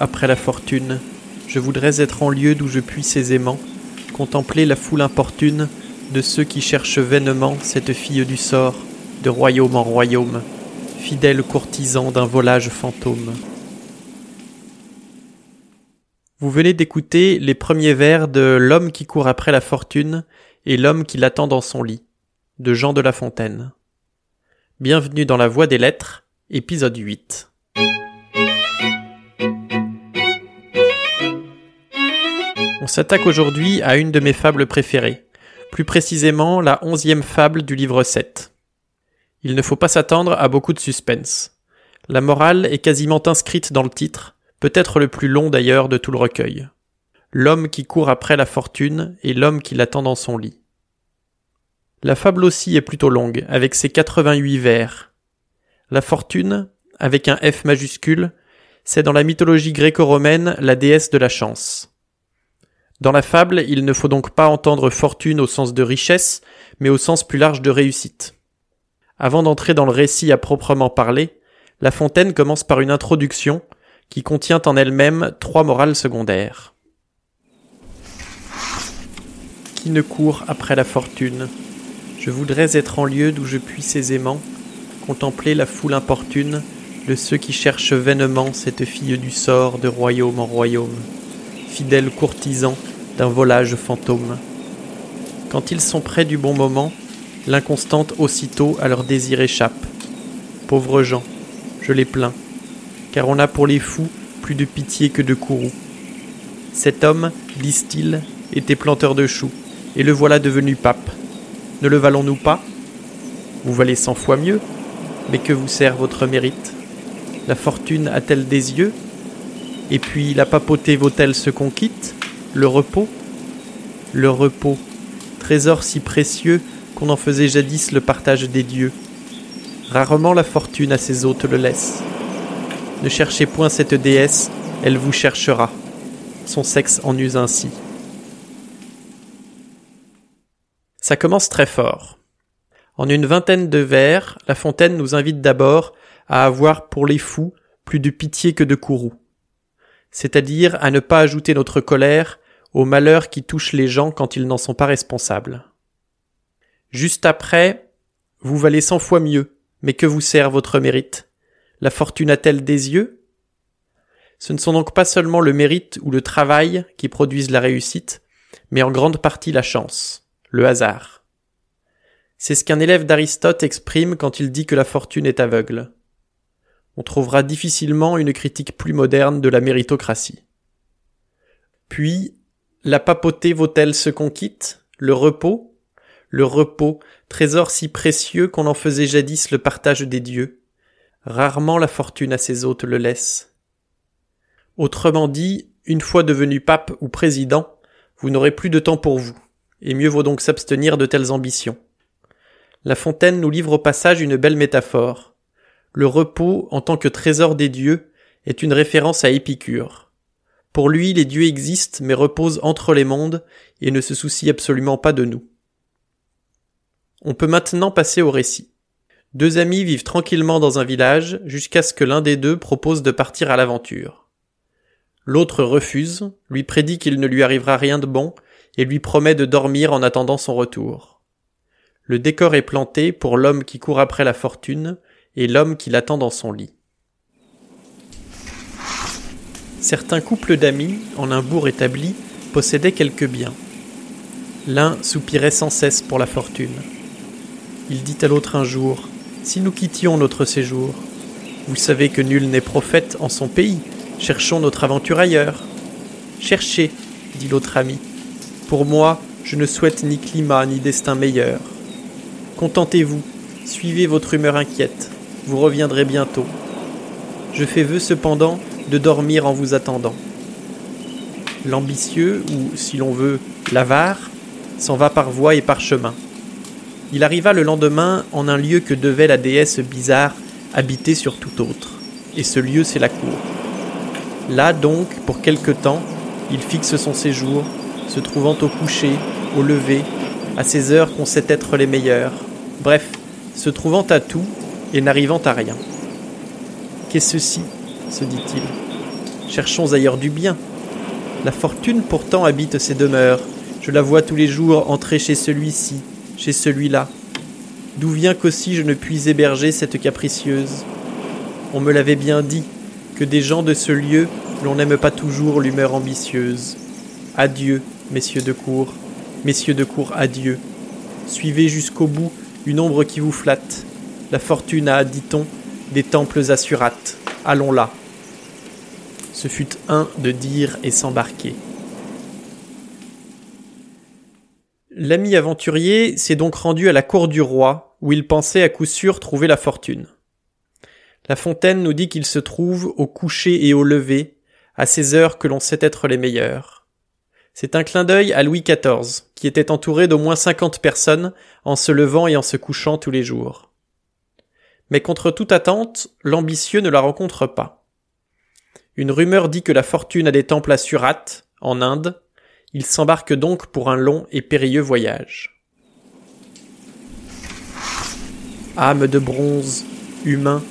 après la fortune. Je voudrais être en lieu d'où je puisse aisément contempler la foule importune de ceux qui cherchent vainement cette fille du sort, de royaume en royaume, fidèle courtisan d'un volage fantôme. Vous venez d'écouter les premiers vers de L'homme qui court après la fortune et l'homme qui l'attend dans son lit, de Jean de La Fontaine. Bienvenue dans la Voie des Lettres, épisode 8. S'attaque aujourd'hui à une de mes fables préférées, plus précisément la onzième fable du livre 7. Il ne faut pas s'attendre à beaucoup de suspense. La morale est quasiment inscrite dans le titre, peut-être le plus long d'ailleurs de tout le recueil. L'homme qui court après la fortune et l'homme qui l'attend dans son lit. La fable aussi est plutôt longue, avec ses 88 vers. La fortune, avec un F majuscule, c'est dans la mythologie gréco-romaine la déesse de la chance. Dans la fable, il ne faut donc pas entendre fortune au sens de richesse, mais au sens plus large de réussite. Avant d'entrer dans le récit à proprement parler, La Fontaine commence par une introduction qui contient en elle-même trois morales secondaires. Qui ne court après la fortune? Je voudrais être en lieu d'où je puisse aisément contempler la foule importune de ceux qui cherchent vainement cette fille du sort de royaume en royaume, fidèles courtisans d'un volage fantôme. Quand ils sont près du bon moment, l'inconstante aussitôt à leur désir échappe. Pauvres gens, je les plains car on a pour les fous plus de pitié que de courroux. Cet homme, disent-ils, était planteur de choux, et le voilà devenu pape. Ne le valons-nous pas? Vous valez cent fois mieux, mais que vous sert votre mérite? La fortune a-t-elle des yeux? Et puis la papauté vaut-elle ce qu'on quitte? Le repos? Le repos, trésor si précieux qu'on en faisait jadis le partage des dieux. Rarement la fortune à ses hôtes le laisse. Ne cherchez point cette déesse, elle vous cherchera. Son sexe en use ainsi. Ça commence très fort. En une vingtaine de vers, La Fontaine nous invite d'abord à avoir pour les fous plus de pitié que de courroux, c'est-à-dire à ne pas ajouter notre colère aux malheurs qui touchent les gens quand ils n'en sont pas responsables. Juste après, vous valez cent fois mieux, mais que vous sert votre mérite? La fortune a-t-elle des yeux? Ce ne sont donc pas seulement le mérite ou le travail qui produisent la réussite, mais en grande partie la chance, le hasard. C'est ce qu'un élève d'Aristote exprime quand il dit que la fortune est aveugle. On trouvera difficilement une critique plus moderne de la méritocratie. Puis, la papauté vaut-elle ce qu'on quitte? Le repos? Le repos, trésor si précieux qu'on en faisait jadis le partage des dieux. Rarement la fortune à ses hôtes le laisse. Autrement dit, une fois devenu pape ou président, vous n'aurez plus de temps pour vous, et mieux vaut donc s'abstenir de telles ambitions. La Fontaine nous livre au passage une belle métaphore. Le repos, en tant que trésor des dieux, est une référence à Épicure. Pour lui, les dieux existent mais reposent entre les mondes et ne se soucient absolument pas de nous. On peut maintenant passer au récit. Deux amis vivent tranquillement dans un village jusqu'à ce que l'un des deux propose de partir à l'aventure. L'autre refuse, lui prédit qu'il ne lui arrivera rien de bon et lui promet de dormir en attendant son retour. Le décor est planté pour l'homme qui court après la fortune et l'homme qui l'attend dans son lit. Certains couples d'amis, en un bourg établi, possédaient quelques biens. L'un soupirait sans cesse pour la fortune. Il dit à l'autre un jour si nous quittions notre séjour. Vous savez que nul n'est prophète en son pays. Cherchons notre aventure ailleurs. Cherchez, dit l'autre ami. Pour moi, je ne souhaite ni climat ni destin meilleur. Contentez-vous, suivez votre humeur inquiète, vous reviendrez bientôt. Je fais vœu cependant de dormir en vous attendant. L'ambitieux, ou si l'on veut, l'avare, s'en va par voie et par chemin. Il arriva le lendemain en un lieu que devait la déesse bizarre habiter sur tout autre, et ce lieu c'est la cour. Là donc, pour quelque temps, il fixe son séjour, se trouvant au coucher, au lever, à ces heures qu'on sait être les meilleures, bref, se trouvant à tout et n'arrivant à rien. Qu'est-ce ceci se dit-il. cherchons ailleurs du bien. La fortune pourtant habite ces demeures, je la vois tous les jours entrer chez celui-ci, chez celui-là. D'où vient qu'aussi je ne puis héberger cette capricieuse? On me l'avait bien dit, que des gens de ce lieu, l'on n'aime pas toujours l'humeur ambitieuse. Adieu, messieurs de cour, messieurs de cour, adieu. Suivez jusqu'au bout une ombre qui vous flatte. La fortune a, dit-on, des temples assurates. Allons là. Ce fut un de dire et s'embarquer. L'ami aventurier s'est donc rendu à la cour du roi, où il pensait à coup sûr trouver la fortune. La Fontaine nous dit qu'il se trouve au coucher et au lever, à ces heures que l'on sait être les meilleures. C'est un clin d'œil à Louis XIV, qui était entouré d'au moins cinquante personnes en se levant et en se couchant tous les jours. Mais contre toute attente, l'ambitieux ne la rencontre pas. Une rumeur dit que la fortune a des temples à Surat, en Inde. Il s'embarque donc pour un long et périlleux voyage. Âme de bronze, humain,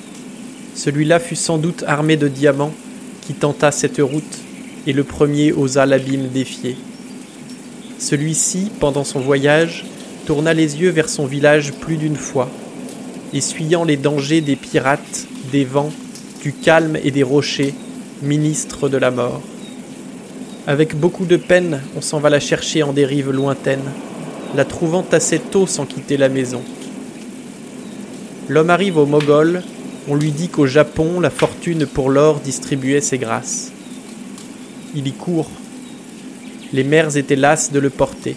celui-là fut sans doute armé de diamants qui tenta cette route, et le premier osa l'abîme défier. Celui-ci, pendant son voyage, tourna les yeux vers son village plus d'une fois, essuyant les dangers des pirates, des vents, du calme et des rochers, ministre de la mort. Avec beaucoup de peine, on s'en va la chercher en des rives lointaines, la trouvant assez tôt sans quitter la maison. L'homme arrive au Mogol, on lui dit qu'au Japon, la fortune pour l'or distribuait ses grâces. Il y court. Les mers étaient lasses de le porter,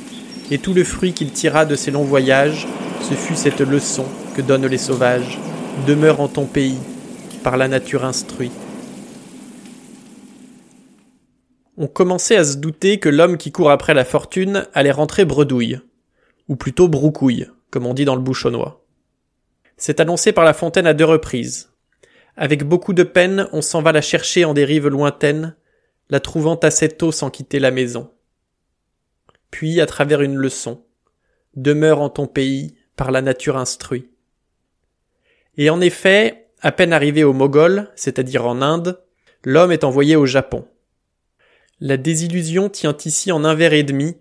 et tout le fruit qu'il tira de ses longs voyages, ce fut cette leçon que donnent les sauvages. Demeure en ton pays, par la nature instruit. On commençait à se douter que l'homme qui court après la fortune allait rentrer bredouille, ou plutôt broucouille, comme on dit dans le bouchonnois. C'est annoncé par la fontaine à deux reprises. Avec beaucoup de peine, on s'en va la chercher en des rives lointaines, la trouvant assez tôt sans quitter la maison. Puis, à travers une leçon, demeure en ton pays, par la nature instruit. Et en effet, à peine arrivé au Mogol, c'est-à-dire en Inde, l'homme est envoyé au Japon. La désillusion tient ici en un verre et demi,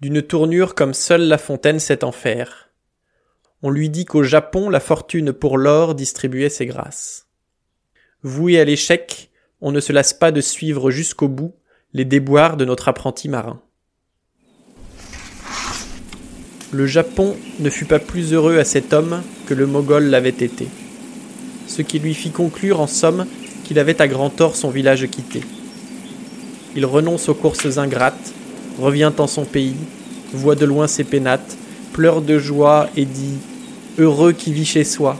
d'une tournure comme seule La Fontaine sait en faire on lui dit qu'au Japon la fortune pour l'or distribuait ses grâces. Voué à l'échec, on ne se lasse pas de suivre jusqu'au bout les déboires de notre apprenti marin. Le Japon ne fut pas plus heureux à cet homme que le Mogol l'avait été, ce qui lui fit conclure en somme qu'il avait à grand tort son village quitté. Il renonce aux courses ingrates, revient en son pays, voit de loin ses pénates, pleure de joie et dit heureux qui vit chez soi,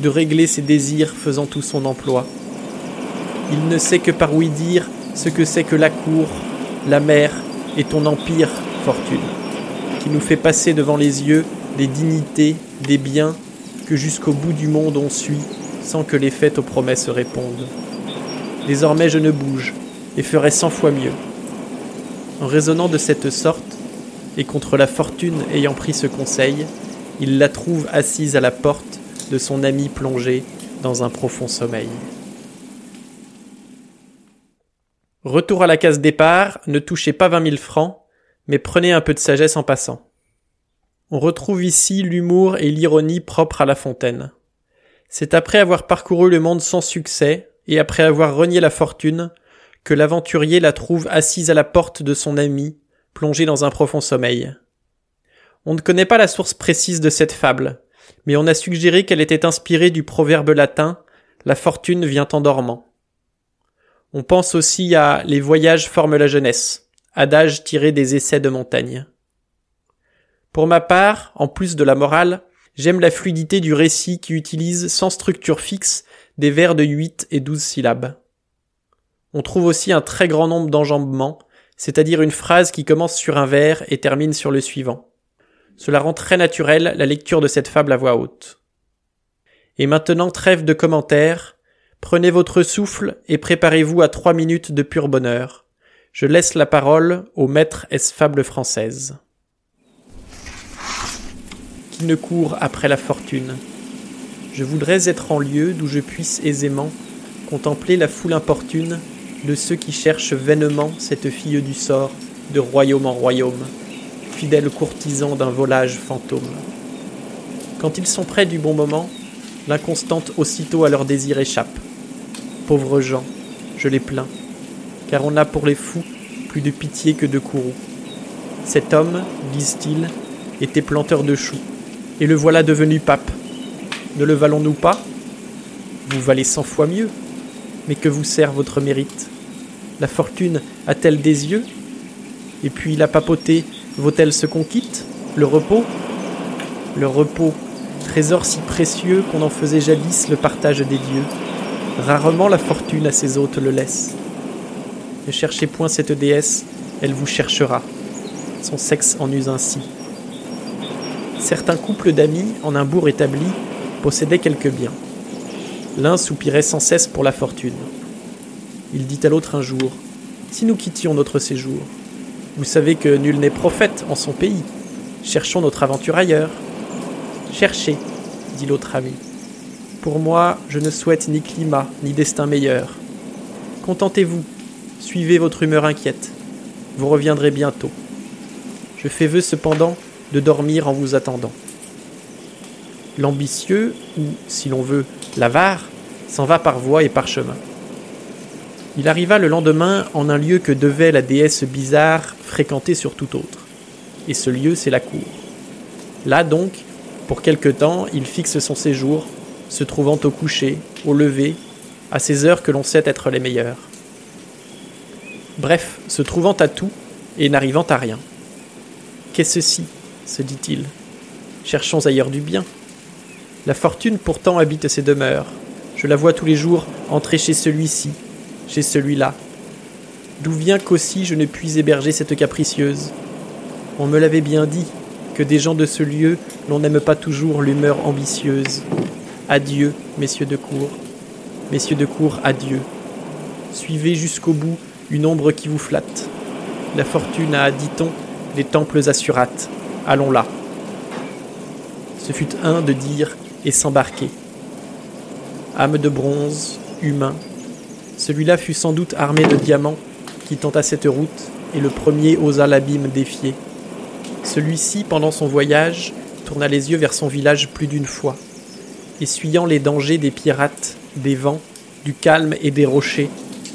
de régler ses désirs faisant tout son emploi. Il ne sait que par oui dire ce que c'est que la cour, la mer et ton empire, fortune, qui nous fait passer devant les yeux des dignités, des biens que jusqu'au bout du monde on suit sans que les fêtes aux promesses répondent. Désormais je ne bouge et ferai cent fois mieux. En raisonnant de cette sorte, et contre la fortune ayant pris ce conseil, il la trouve assise à la porte de son ami plongé dans un profond sommeil. Retour à la case départ, ne touchez pas vingt mille francs, mais prenez un peu de sagesse en passant. On retrouve ici l'humour et l'ironie propres à La Fontaine. C'est après avoir parcouru le monde sans succès, et après avoir renié la fortune, que l'aventurier la trouve assise à la porte de son ami, plongé dans un profond sommeil. On ne connaît pas la source précise de cette fable, mais on a suggéré qu'elle était inspirée du proverbe latin La fortune vient en dormant. On pense aussi à Les voyages forment la jeunesse, adage tiré des essais de montagne. Pour ma part, en plus de la morale, j'aime la fluidité du récit qui utilise sans structure fixe des vers de huit et douze syllabes. On trouve aussi un très grand nombre d'enjambements, c'est-à-dire une phrase qui commence sur un vers et termine sur le suivant. Cela rend très naturel la lecture de cette fable à voix haute. Et maintenant trêve de commentaires, prenez votre souffle et préparez-vous à trois minutes de pur bonheur. Je laisse la parole au maître S fable française. Qui ne court après la fortune Je voudrais être en lieu d'où je puisse aisément contempler la foule importune de ceux qui cherchent vainement cette fille du sort de royaume en royaume, fidèles courtisans d'un volage fantôme. Quand ils sont près du bon moment, l'inconstante aussitôt à leur désir échappe. Pauvres gens, je les plains, car on a pour les fous plus de pitié que de courroux. Cet homme, disent-ils, était planteur de choux, et le voilà devenu pape. Ne le valons-nous pas? Vous valez cent fois mieux, mais que vous sert votre mérite? La fortune a-t-elle des yeux? Et puis la papauté vaut-elle ce qu'on quitte? Le repos? Le repos, trésor si précieux qu'on en faisait jadis le partage des dieux. Rarement la fortune à ses hôtes le laisse. Ne cherchez point cette déesse, elle vous cherchera. Son sexe en use ainsi. Certains couples d'amis, en un bourg établi, possédaient quelques biens. L'un soupirait sans cesse pour la fortune. Il dit à l'autre un jour Si nous quittions notre séjour, vous savez que nul n'est prophète en son pays. Cherchons notre aventure ailleurs. Cherchez, dit l'autre ami. Pour moi, je ne souhaite ni climat, ni destin meilleur. Contentez-vous, suivez votre humeur inquiète. Vous reviendrez bientôt. Je fais vœu cependant de dormir en vous attendant. L'ambitieux, ou, si l'on veut, l'avare, s'en va par voie et par chemin. Il arriva le lendemain en un lieu que devait la déesse bizarre fréquenter sur tout autre. Et ce lieu, c'est la cour. Là donc, pour quelque temps, il fixe son séjour, se trouvant au coucher, au lever, à ces heures que l'on sait être les meilleures. Bref, se trouvant à tout et n'arrivant à rien. Qu'est-ce ci se dit-il. Cherchons ailleurs du bien. La fortune pourtant habite ces demeures. Je la vois tous les jours entrer chez celui-ci, chez celui-là. D'où vient qu'aussi je ne puis héberger cette capricieuse? On me l'avait bien dit, que des gens de ce lieu, l'on n'aime pas toujours l'humeur ambitieuse. Adieu, messieurs de cour. Messieurs de cour, adieu. Suivez jusqu'au bout une ombre qui vous flatte. La fortune a, dit-on, des temples assurates. Allons là. Ce fut un de dire et s'embarquer. Âme de bronze, humain, celui-là fut sans doute armé de diamants qui tenta cette route, et le premier osa l'abîme défier. Celui-ci, pendant son voyage, tourna les yeux vers son village plus d'une fois, essuyant les dangers des pirates, des vents, du calme et des rochers,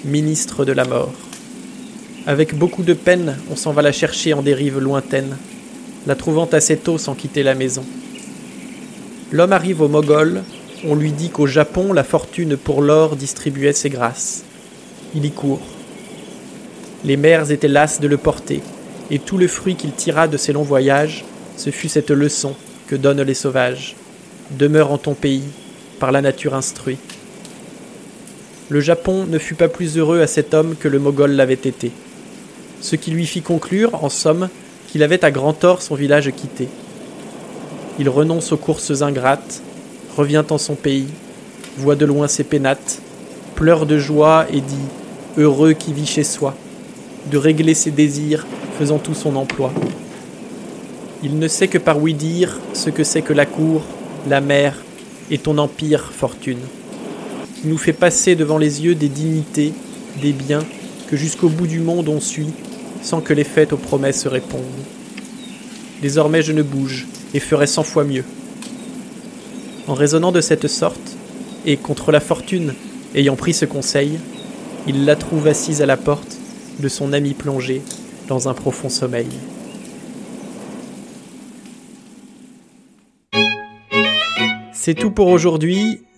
ministre de la mort. Avec beaucoup de peine, on s'en va la chercher en des rives lointaines, la trouvant assez tôt sans quitter la maison. L'homme arrive au Mogol, on lui dit qu'au Japon, la fortune pour l'or distribuait ses grâces. Il y court. Les mères étaient lasses de le porter, et tout le fruit qu'il tira de ses longs voyages, ce fut cette leçon que donnent les sauvages. Demeure en ton pays, par la nature instruit. Le Japon ne fut pas plus heureux à cet homme que le Mogol l'avait été. Ce qui lui fit conclure, en somme, qu'il avait à grand tort son village quitté. Il renonce aux courses ingrates, revient en son pays, voit de loin ses pénates, pleure de joie et dit Heureux qui vit chez soi, de régler ses désirs, faisant tout son emploi. Il ne sait que par oui dire ce que c'est que la cour, la mer et ton empire, fortune, qui nous fait passer devant les yeux des dignités, des biens que jusqu'au bout du monde on suit, sans que les fêtes aux promesses répondent. Désormais je ne bouge et ferai cent fois mieux. En raisonnant de cette sorte, et contre la fortune ayant pris ce conseil, il la trouve assise à la porte de son ami plongé dans un profond sommeil. C'est tout pour aujourd'hui,